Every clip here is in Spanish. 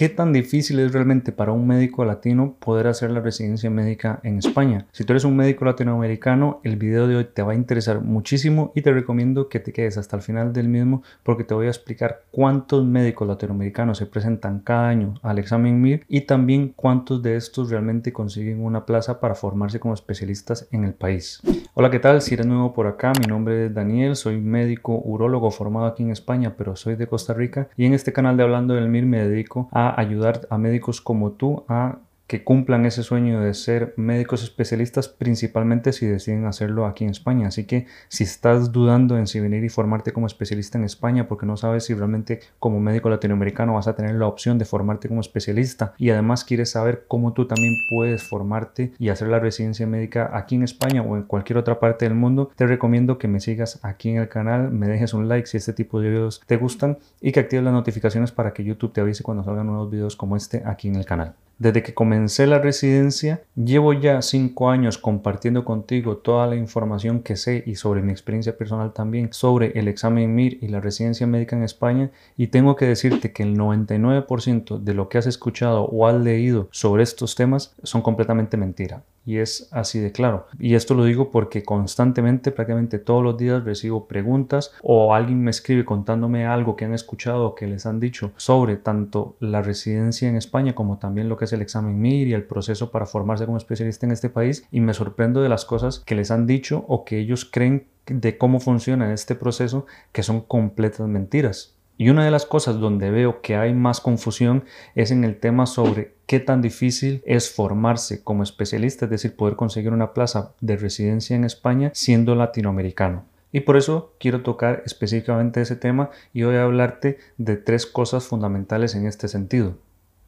¿Qué tan difícil es realmente para un médico latino poder hacer la residencia médica en España? Si tú eres un médico latinoamericano, el video de hoy te va a interesar muchísimo y te recomiendo que te quedes hasta el final del mismo porque te voy a explicar cuántos médicos latinoamericanos se presentan cada año al examen MIR y también cuántos de estos realmente consiguen una plaza para formarse como especialistas en el país. Hola, ¿qué tal? Si eres nuevo por acá, mi nombre es Daniel, soy médico urólogo formado aquí en España, pero soy de Costa Rica y en este canal de Hablando del MIR me dedico a ayudar a médicos como tú a que cumplan ese sueño de ser médicos especialistas, principalmente si deciden hacerlo aquí en España. Así que si estás dudando en si venir y formarte como especialista en España, porque no sabes si realmente como médico latinoamericano vas a tener la opción de formarte como especialista y además quieres saber cómo tú también puedes formarte y hacer la residencia médica aquí en España o en cualquier otra parte del mundo, te recomiendo que me sigas aquí en el canal, me dejes un like si este tipo de videos te gustan y que actives las notificaciones para que YouTube te avise cuando salgan nuevos videos como este aquí en el canal. Desde que comencé la residencia, llevo ya cinco años compartiendo contigo toda la información que sé y sobre mi experiencia personal también sobre el examen MIR y la residencia médica en España y tengo que decirte que el 99% de lo que has escuchado o has leído sobre estos temas son completamente mentira. Y es así de claro. Y esto lo digo porque constantemente, prácticamente todos los días recibo preguntas o alguien me escribe contándome algo que han escuchado o que les han dicho sobre tanto la residencia en España como también lo que es el examen MIR y el proceso para formarse como especialista en este país. Y me sorprendo de las cosas que les han dicho o que ellos creen de cómo funciona este proceso que son completas mentiras. Y una de las cosas donde veo que hay más confusión es en el tema sobre qué tan difícil es formarse como especialista, es decir, poder conseguir una plaza de residencia en España siendo latinoamericano. Y por eso quiero tocar específicamente ese tema y voy a hablarte de tres cosas fundamentales en este sentido.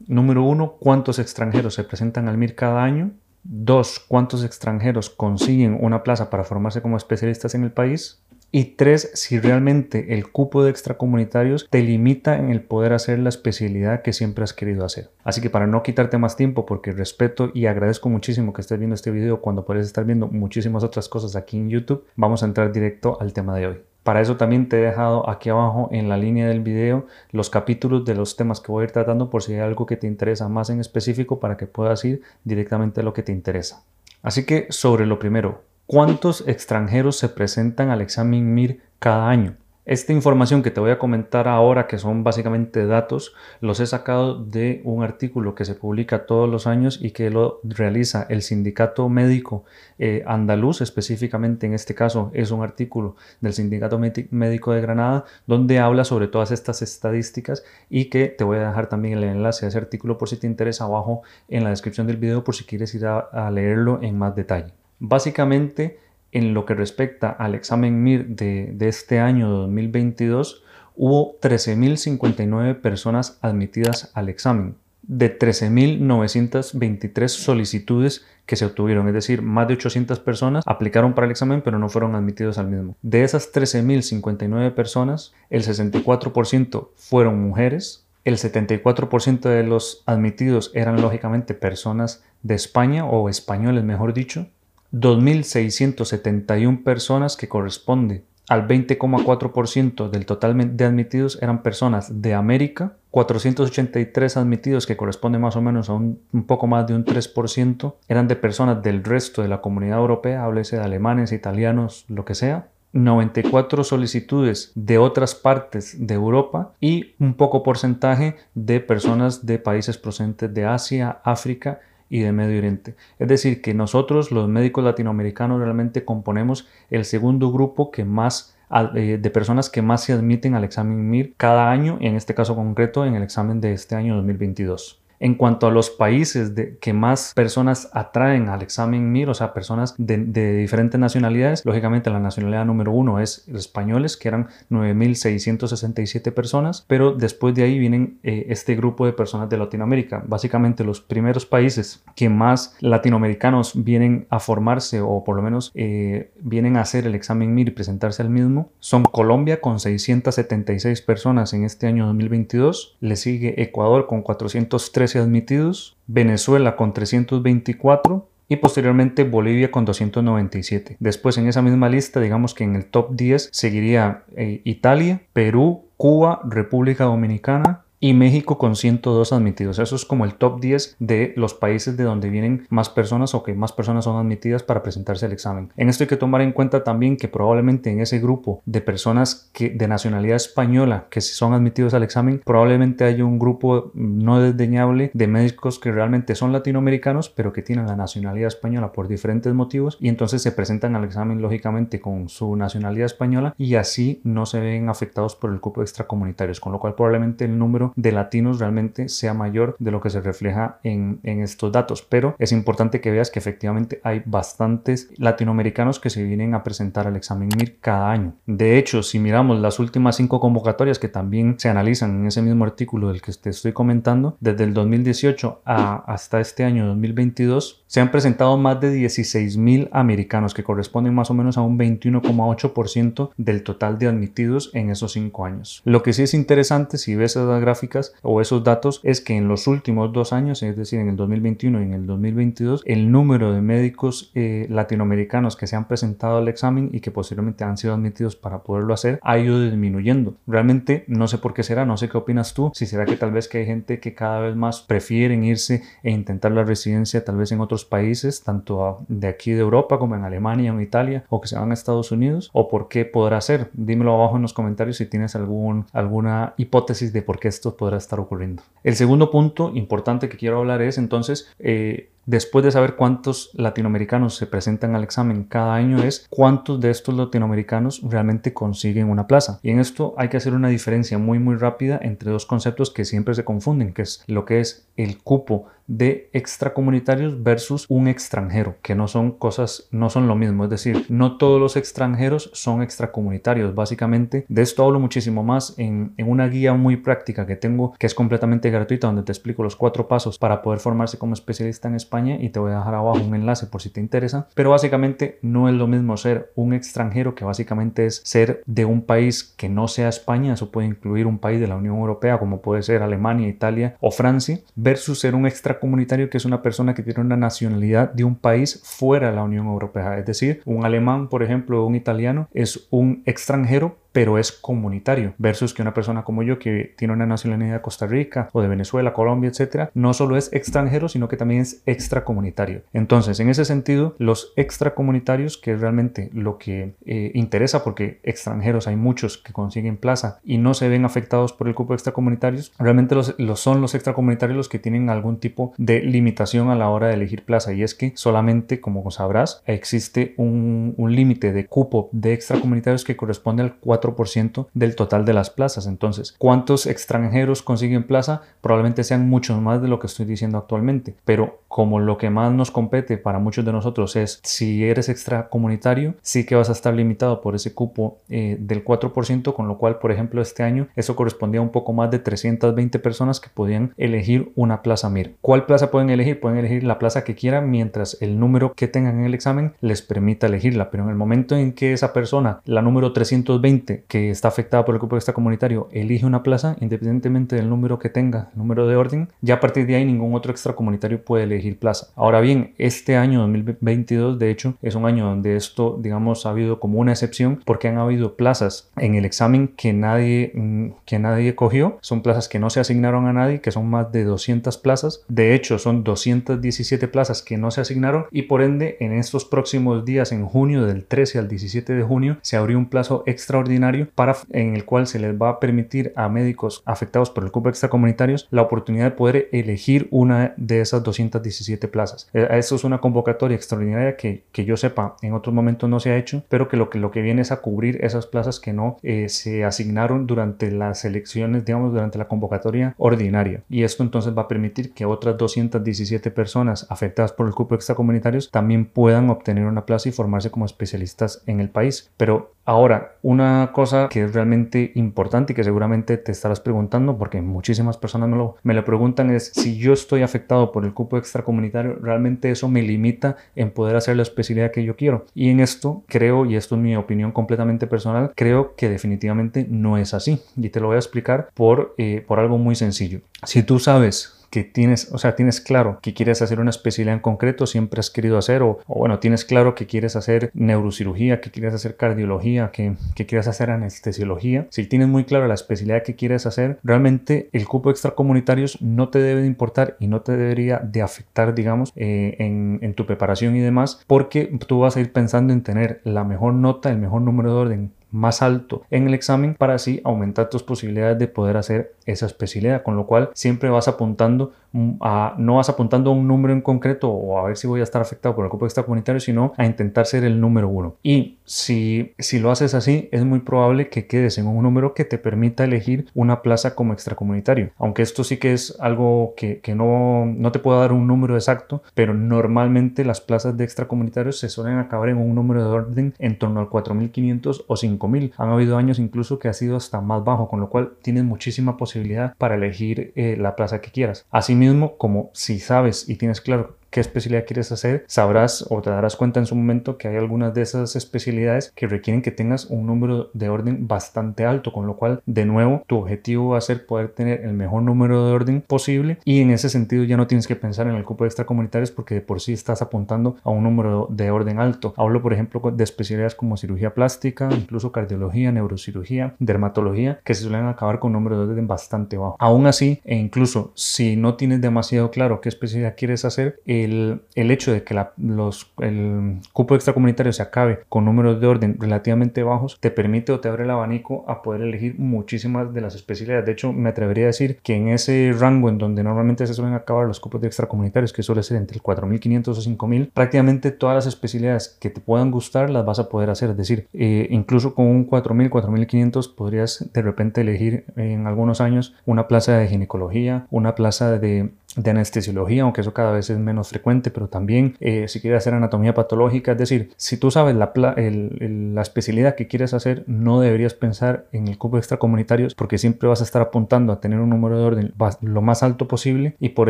Número uno, ¿cuántos extranjeros se presentan al MIR cada año? Dos, ¿cuántos extranjeros consiguen una plaza para formarse como especialistas en el país? Y tres, si realmente el cupo de extracomunitarios te limita en el poder hacer la especialidad que siempre has querido hacer. Así que para no quitarte más tiempo, porque respeto y agradezco muchísimo que estés viendo este video cuando puedes estar viendo muchísimas otras cosas aquí en YouTube, vamos a entrar directo al tema de hoy. Para eso también te he dejado aquí abajo en la línea del video los capítulos de los temas que voy a ir tratando por si hay algo que te interesa más en específico para que puedas ir directamente a lo que te interesa. Así que sobre lo primero, ¿Cuántos extranjeros se presentan al examen MIR cada año? Esta información que te voy a comentar ahora, que son básicamente datos, los he sacado de un artículo que se publica todos los años y que lo realiza el Sindicato Médico eh, Andaluz, específicamente en este caso es un artículo del Sindicato Médico de Granada, donde habla sobre todas estas estadísticas y que te voy a dejar también el enlace a ese artículo por si te interesa abajo en la descripción del video por si quieres ir a leerlo en más detalle. Básicamente, en lo que respecta al examen MIR de, este año 2022, hubo 13.059 personas admitidas al examen, de 13.923 solicitudes que se obtuvieron, es decir, más de 800 personas aplicaron para el examen pero no fueron admitidos al mismo. De esas 13.059 personas, el 64% fueron mujeres, el 74% de los admitidos eran lógicamente personas de España o españoles, mejor dicho, 2.671 personas que corresponde al 20,4% del total de admitidos eran personas de América, 483 admitidos que corresponde más o menos a un, poco más de un 3% eran de personas del resto de la comunidad europea, háblese de alemanes, italianos, lo que sea, 94 solicitudes de otras partes de Europa y un poco porcentaje de personas de países procedentes de Asia, África y de Medio Oriente. Es decir, que nosotros los médicos latinoamericanos realmente componemos el segundo grupo que más eh, de personas que más se admiten al examen MIR cada año, en este caso concreto en el examen de este año 2022. En cuanto a los países de, que más personas atraen al examen MIR, o sea, personas de, diferentes nacionalidades, lógicamente la nacionalidad número uno es los españoles, que eran 9.667 personas, pero después de ahí vienen eh, este grupo de personas de Latinoamérica. Básicamente los primeros países que más latinoamericanos vienen a formarse o por lo menos eh, vienen a hacer el examen MIR y presentarse al mismo son Colombia con 676 personas en este año 2022, le sigue Ecuador con 413 admitidos, Venezuela con 324 y posteriormente Bolivia con 297. Después en esa misma lista, digamos que en el top 10 seguiría eh, Italia, Perú, Cuba, República Dominicana y México con 102 admitidos. Eso es como el top 10 de los países de donde vienen más personas o que más personas son admitidas para presentarse al examen. En esto hay que tomar en cuenta también que probablemente en ese grupo de personas que de nacionalidad española que son admitidos al examen, probablemente haya un grupo no desdeñable de médicos que realmente son latinoamericanos, pero que tienen la nacionalidad española por diferentes motivos y entonces se presentan al examen lógicamente con su nacionalidad española y así no se ven afectados por el cupo extracomunitarios, con lo cual probablemente el número de latinos realmente sea mayor de lo que se refleja en, estos datos. Pero es importante que veas que efectivamente hay bastantes latinoamericanos que se vienen a presentar al examen MIR cada año. De hecho, si miramos las últimas cinco convocatorias que también se analizan en ese mismo artículo del que te estoy comentando, desde el 2018 hasta este año 2022, se han presentado más de 16 mil americanos, que corresponden más o menos a un 21,8% del total de admitidos en esos cinco años. Lo que sí es interesante, si ves esas gráficas o esos datos, es que en los últimos dos años, es decir, en el 2021 y en el 2022, el número de médicos eh, latinoamericanos que se han presentado al examen y que posteriormente han sido admitidos para poderlo hacer ha ido disminuyendo. Realmente no sé por qué será, no sé qué opinas tú, si será que tal vez que hay gente que cada vez más prefieren irse e intentar la residencia tal vez en otros países, tanto de aquí de Europa como en Alemania o en Italia, o que se van a Estados Unidos, o por qué podrá ser. Dímelo abajo en los comentarios si tienes algún, alguna hipótesis de por qué esto podrá estar ocurriendo. El segundo punto importante que quiero hablar es entonces eh, Después de saber cuántos latinoamericanos se presentan al examen cada año es cuántos de estos latinoamericanos realmente consiguen una plaza. Y en esto hay que hacer una diferencia muy muy rápida entre dos conceptos que siempre se confunden, que es lo que es el cupo de extracomunitarios versus un extranjero, que no son cosas, no son lo mismo. Es decir, no todos los extranjeros son extracomunitarios. Básicamente, de esto hablo muchísimo más en, en una guía muy práctica que tengo, que es completamente gratuita, donde te explico los cuatro pasos para poder formarse como especialista en Y te voy a dejar abajo un enlace por si te interesa. Pero básicamente no es lo mismo ser un extranjero, que básicamente es ser de un país que no sea España, eso puede incluir un país de la Unión Europea, como puede ser Alemania, Italia o Francia, versus ser un extranjero comunitario que es una persona que tiene una nacionalidad de un país fuera de la Unión Europea. Es decir, un alemán, por ejemplo, un italiano es un extranjero pero es comunitario, versus que una persona como yo que tiene una nacionalidad de Costa Rica o de Venezuela, Colombia, etcétera, no solo es extranjero, sino que también es extracomunitario. Entonces, en ese sentido, los extracomunitarios, que es realmente lo que eh, interesa, porque extranjeros hay muchos que consiguen plaza y no se ven afectados por el cupo extracomunitarios, realmente los, son los extracomunitarios los que tienen algún tipo de limitación a la hora de elegir plaza y es que solamente, como sabrás, existe un, un límite de cupo de extracomunitarios que corresponde al 4 ciento del total de las plazas. Entonces, ¿cuántos extranjeros consiguen plaza? Probablemente sean muchos más de lo que estoy diciendo actualmente, pero como lo que más nos compete para muchos de nosotros es si eres extracomunitario, sí que vas a estar limitado por ese cupo eh, del 4%, con lo cual, por ejemplo, este año eso correspondía a un poco más de 320 personas que podían elegir una plaza MIR. ¿Cuál plaza pueden elegir? Pueden elegir la plaza que quieran mientras el número que tengan en el examen les permita elegirla, pero en el momento en que esa persona, la número 320, que está afectada por el cupo extracomunitario elige una plaza, independientemente del número que tenga, número de orden, ya a partir de ahí ningún otro extracomunitario puede elegir plaza. Ahora bien, este año 2022, de hecho, es un año donde esto, digamos, ha habido como una excepción porque han habido plazas en el examen que nadie, mm, que nadie cogió. Son plazas que no se asignaron a nadie, que son más de 200 plazas. De hecho, son 217 plazas que no se asignaron y por ende, en estos próximos días, en junio, del 13 al 17 de junio, se abrió un plazo extraordinario para, en el cual se les va a permitir a médicos afectados por el cupo extracomunitarios la oportunidad de poder elegir una de esas 217 plazas. Eh, eso es una convocatoria extraordinaria que, que yo sepa en otros momentos no se ha hecho, pero que lo que, lo que viene es a cubrir esas plazas que no eh, se asignaron durante las elecciones, digamos, durante la convocatoria ordinaria. Y esto entonces va a permitir que otras 217 personas afectadas por el cupo extracomunitarios también puedan obtener una plaza y formarse como especialistas en el país. Pero ahora, una cosa que es realmente importante y que seguramente te estarás preguntando, porque muchísimas personas me lo, me lo preguntan, es si yo estoy afectado por el cupo extracomunitario, realmente eso me limita en poder hacer la especialidad que yo quiero. Y en esto creo, y esto es mi opinión completamente personal, creo que definitivamente no es así. Y te lo voy a explicar por, eh, por algo muy sencillo. Si tú sabes que tienes, o sea, tienes claro que quieres hacer una especialidad en concreto, siempre has querido hacer, o, bueno, tienes claro que quieres hacer neurocirugía, que quieres hacer cardiología, que, que quieres hacer anestesiología, si tienes muy claro la especialidad que quieres hacer, realmente el cupo extracomunitarios no te debe de importar y no te debería de afectar, digamos, eh, en, en tu preparación y demás, porque tú vas a ir pensando en tener la mejor nota, el mejor número de orden más alto en el examen para así aumentar tus posibilidades de poder hacer esa especialidad, con lo cual siempre vas apuntando a, no vas apuntando a un número en concreto o a ver si voy a estar afectado por el cupo extracomunitario, sino a intentar ser el número uno. Y si, si lo haces así, es muy probable que quedes en un número que te permita elegir una plaza como extracomunitario. Aunque esto sí que es algo que, que no, no te puedo dar un número exacto, pero normalmente las plazas de extracomunitarios se suelen acabar en un número de orden en torno al 4500 o 5000. Han habido años incluso que ha sido hasta más bajo, con lo cual tienes muchísima posibilidad para elegir eh, la plaza que quieras. Asimismo, mismo como si sabes y tienes claro qué especialidad quieres hacer, sabrás o te darás cuenta en su momento que hay algunas de esas especialidades que requieren que tengas un número de orden bastante alto, con lo cual, de nuevo, tu objetivo va a ser poder tener el mejor número de orden posible y en ese sentido ya no tienes que pensar en el cupo de extracomunitarios porque de por sí estás apuntando a un número de orden alto. Hablo, por ejemplo, de especialidades como cirugía plástica, incluso cardiología, neurocirugía, dermatología, que se suelen acabar con un número de orden bastante bajo. Aún así, e incluso si no tienes demasiado claro qué especialidad quieres hacer, el, hecho de que los, el cupo extracomunitario se acabe con números de orden relativamente bajos te permite o te abre el abanico a poder elegir muchísimas de las especialidades. De hecho, me atrevería a decir que en ese rango en donde normalmente se suelen acabar los cupos de extracomunitarios, que suele ser entre el 4.500 o 5.000, prácticamente todas las especialidades que te puedan gustar las vas a poder hacer. Es decir, eh, incluso con un 4.000, 4.500 podrías de repente elegir en algunos años una plaza de ginecología, una plaza de de anestesiología, aunque eso cada vez es menos frecuente, pero también eh, si quieres hacer anatomía patológica, es decir, si tú sabes la, la, especialidad que quieres hacer, no deberías pensar en el cupo extracomunitarios porque siempre vas a estar apuntando a tener un número de orden lo más alto posible y por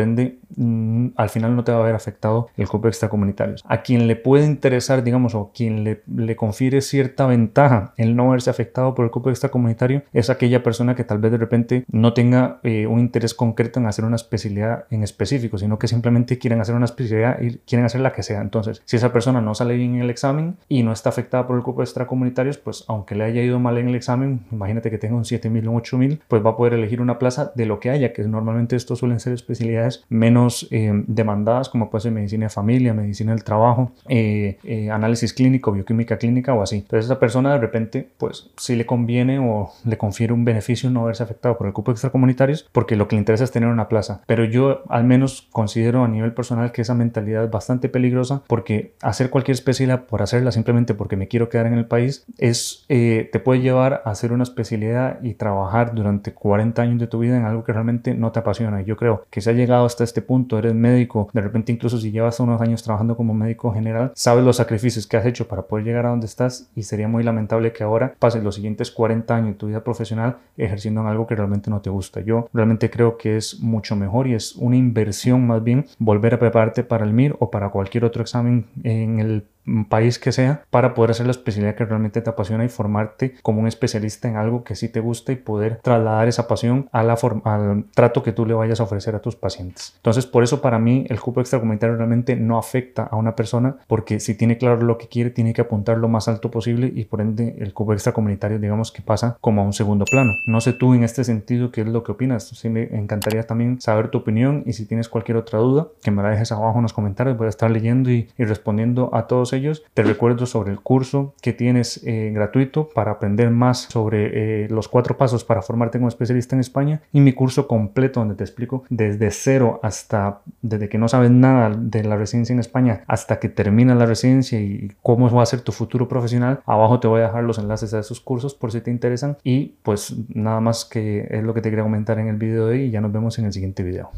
ende mm, al final no te va a haber afectado el cupo extracomunitarios. A quien le puede interesar, digamos, o quien le, le confiere cierta ventaja el no verse afectado por el cupo extracomunitario es aquella persona que tal vez de repente no tenga eh, un interés concreto en hacer una especialidad en específico, sino que simplemente quieren hacer una especialidad y quieren hacer la que sea. Entonces, si esa persona no sale bien en el examen y no está afectada por el cupo extracomunitarios, pues aunque le haya ido mal en el examen, imagínate que tenga un 7000 o un 8000, pues va a poder elegir una plaza de lo que haya, que normalmente estos suelen ser especialidades menos eh, demandadas, como puede ser medicina de familia, medicina del trabajo, eh, eh, análisis clínico, bioquímica clínica o así. Entonces, esa persona de repente, pues si le conviene o le confiere un beneficio no haberse afectado por el cupo extracomunitarios, porque lo que le interesa es tener una plaza. Pero yo al menos considero a nivel personal que esa mentalidad es bastante peligrosa porque hacer cualquier especialidad por hacerla simplemente porque me quiero quedar en el país es eh, te puede llevar a hacer una especialidad y trabajar durante 40 años de tu vida en algo que realmente no te apasiona. Y yo creo que si has llegado hasta este punto, eres médico, de repente incluso si llevas unos años trabajando como médico general, sabes los sacrificios que has hecho para poder llegar a donde estás y sería muy lamentable que ahora pases los siguientes 40 años de tu vida profesional ejerciendo en algo que realmente no te gusta. Yo realmente creo que es mucho mejor y es un inversión más bien volver a prepararte para el MIR o para cualquier otro examen en el país que sea para poder hacer la especialidad que realmente te apasiona y formarte como un especialista en algo que sí te gusta y poder trasladar esa pasión a la al trato que tú le vayas a ofrecer a tus pacientes. Entonces, por eso para mí el cupo extracomunitario realmente no afecta a una persona porque si tiene claro lo que quiere, tiene que apuntar lo más alto posible y por ende el cupo extracomunitario digamos que pasa como a un segundo plano. No sé tú en este sentido qué es lo que opinas. Sí me encantaría también saber tu opinión y si tienes cualquier otra duda que me la dejes abajo en los comentarios. Voy a estar leyendo y, y respondiendo a todos ellos. Te recuerdo sobre el curso que tienes eh, gratuito para aprender más sobre eh, los cuatro pasos para formarte como especialista en España y mi curso completo donde te explico desde cero hasta desde que no sabes nada de la residencia en España hasta que termina la residencia y cómo va a ser tu futuro profesional. Abajo te voy a dejar los enlaces a esos cursos por si te interesan y pues nada más que es lo que te quería comentar en el video de hoy y ya nos vemos en el siguiente video.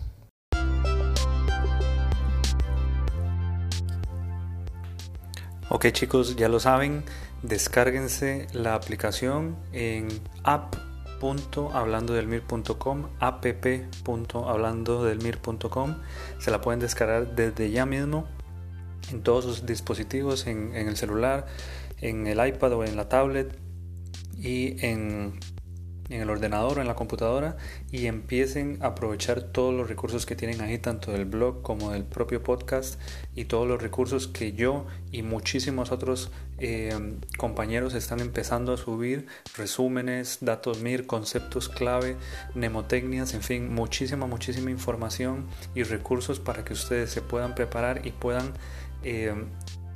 Ok chicos, ya lo saben, descárguense la aplicación en app.hablandodelmir.com app.hablandodelmir.com se la pueden descargar desde ya mismo en todos sus dispositivos, en, el celular, en el iPad o en la tablet y en en el ordenador o en la computadora y empiecen a aprovechar todos los recursos que tienen ahí, tanto del blog como del propio podcast y todos los recursos que yo y muchísimos otros eh, compañeros están empezando a subir, resúmenes, datos MIR, conceptos clave, mnemotecnias, en fin, muchísima, muchísima información y recursos para que ustedes se puedan preparar y puedan... Eh,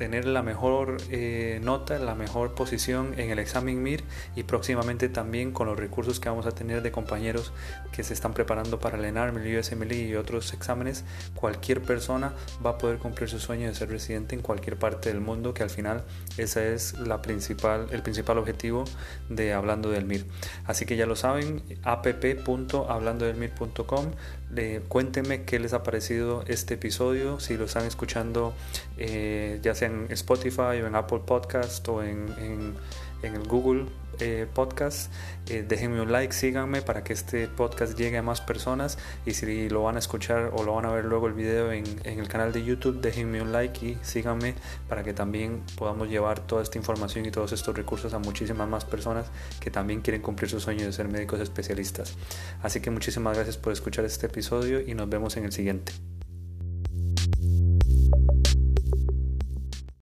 tener la mejor eh, nota, la mejor posición en el examen MIR y próximamente también con los recursos que vamos a tener de compañeros que se están preparando para el ENARM, el y otros exámenes, cualquier persona va a poder cumplir su sueño de ser residente en cualquier parte del mundo, que al final ese es la principal, el principal objetivo de Hablando del MIR. Así que ya lo saben, app.hablandodelmir.com, cuéntenme qué les ha parecido este episodio, si lo están escuchando eh, ya sea en Spotify o en Apple Podcast o en, el Google eh, Podcast. Eh, déjenme un like, síganme para que este podcast llegue a más personas y si lo van a escuchar o lo van a ver luego el video en, el canal de YouTube, déjenme un like y síganme para que también podamos llevar toda esta información y todos estos recursos a muchísimas más personas que también quieren cumplir su sueño de ser médicos especialistas. Así que muchísimas gracias por escuchar este episodio y nos vemos en el siguiente.